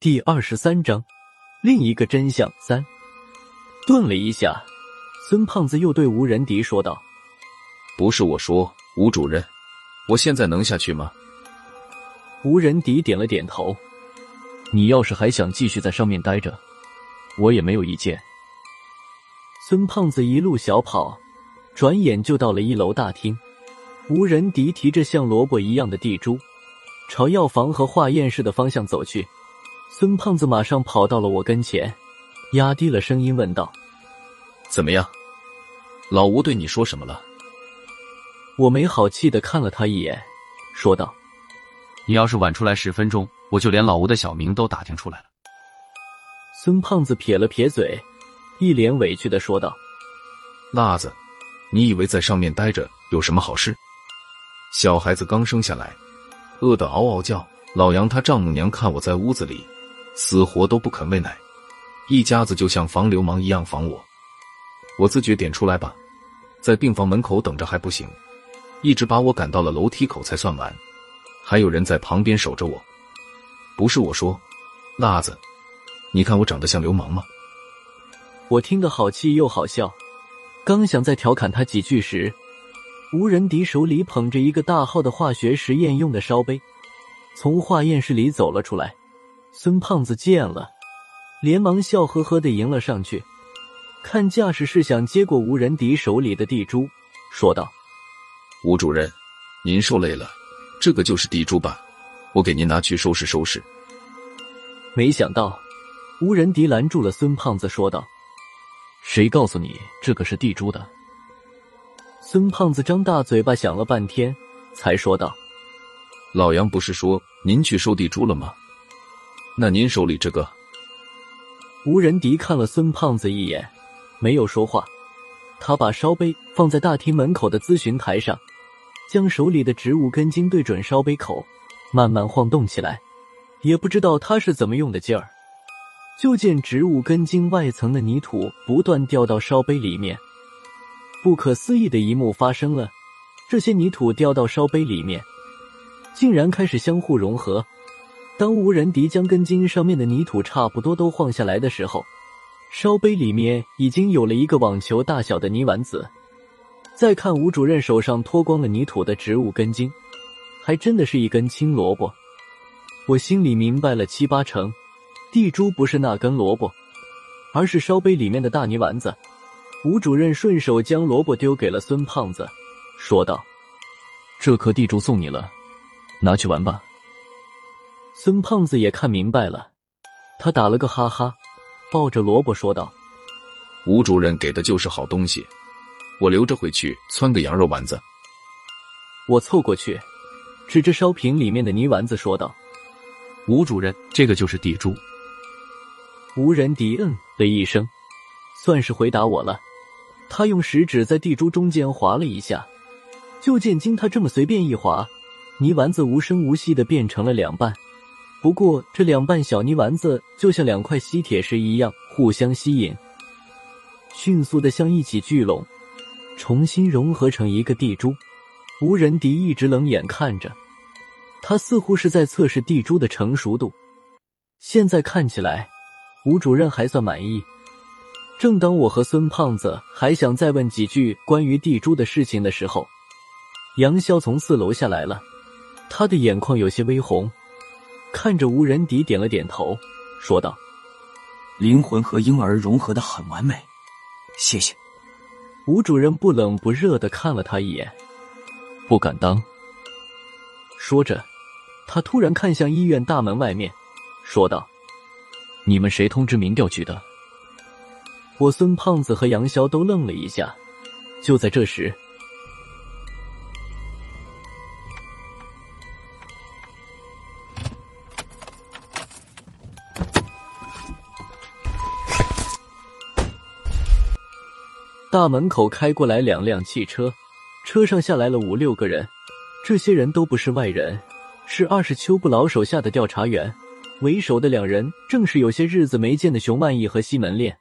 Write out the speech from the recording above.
第二十三章，另一个真相三。顿了一下，孙胖子又对吴仁迪说道：“不是我说，吴主任，我现在能下去吗？”吴仁迪点了点头：“你要是还想继续在上面待着，我也没有意见。”孙胖子一路小跑，转眼就到了一楼大厅。吴仁迪提着像萝卜一样的地珠，朝药房和化验室的方向走去。孙胖子马上跑到了我跟前，压低了声音问道：“怎么样？老吴对你说什么了？”我没好气的看了他一眼，说道：“你要是晚出来十分钟，我就连老吴的小名都打听出来了。”孙胖子撇了撇嘴，一脸委屈的说道：“辣子，你以为在上面待着有什么好事？小孩子刚生下来，饿得嗷嗷叫，老杨他丈母娘看我在屋子里。”死活都不肯喂奶，一家子就像防流氓一样防我。我自觉点出来吧，在病房门口等着还不行，一直把我赶到了楼梯口才算完。还有人在旁边守着我。不是我说，辣子，你看我长得像流氓吗？我听得好气又好笑，刚想再调侃他几句时，吴仁迪手里捧着一个大号的化学实验用的烧杯，从化验室里走了出来。孙胖子见了，连忙笑呵呵的迎了上去，看架势是想接过吴仁迪手里的地珠，说道：“吴主任，您受累了，这个就是地珠吧？我给您拿去收拾收拾。”没想到，吴仁迪拦住了孙胖子，说道：“谁告诉你这个是地珠的？”孙胖子张大嘴巴想了半天，才说道：“老杨不是说您去收地珠了吗？”那您手里这个？吴仁迪看了孙胖子一眼，没有说话。他把烧杯放在大厅门口的咨询台上，将手里的植物根茎对准烧杯口，慢慢晃动起来。也不知道他是怎么用的劲儿，就见植物根茎外层的泥土不断掉到烧杯里面。不可思议的一幕发生了：这些泥土掉到烧杯里面，竟然开始相互融合。当吴仁迪将根茎上面的泥土差不多都晃下来的时候，烧杯里面已经有了一个网球大小的泥丸子。再看吴主任手上脱光了泥土的植物根茎，还真的是一根青萝卜。我心里明白了七八成，地珠不是那根萝卜，而是烧杯里面的大泥丸子。吴主任顺手将萝卜丢给了孙胖子，说道：“这颗地珠送你了，拿去玩吧。”孙胖子也看明白了，他打了个哈哈，抱着萝卜说道：“吴主任给的就是好东西，我留着回去汆个羊肉丸子。”我凑过去，指着烧瓶里面的泥丸子说道：“吴主任，这个就是地珠。”吴仁迪嗯的一声，算是回答我了。他用食指在地珠中间划了一下，就见经他这么随便一划，泥丸子无声无息的变成了两半。不过，这两瓣小泥丸子就像两块吸铁石一样，互相吸引，迅速的向一起聚拢，重新融合成一个地珠。吴仁迪一直冷眼看着，他似乎是在测试地珠的成熟度。现在看起来，吴主任还算满意。正当我和孙胖子还想再问几句关于地珠的事情的时候，杨潇从四楼下来了，他的眼眶有些微红。看着吴仁迪，点了点头，说道：“灵魂和婴儿融合的很完美，谢谢。”吴主任不冷不热的看了他一眼，不敢当。说着，他突然看向医院大门外面，说道：“你们谁通知民调局的？”我孙胖子和杨潇都愣了一下。就在这时。大门口开过来两辆汽车，车上下来了五六个人，这些人都不是外人，是二十秋不老手下的调查员，为首的两人正是有些日子没见的熊万义和西门烈。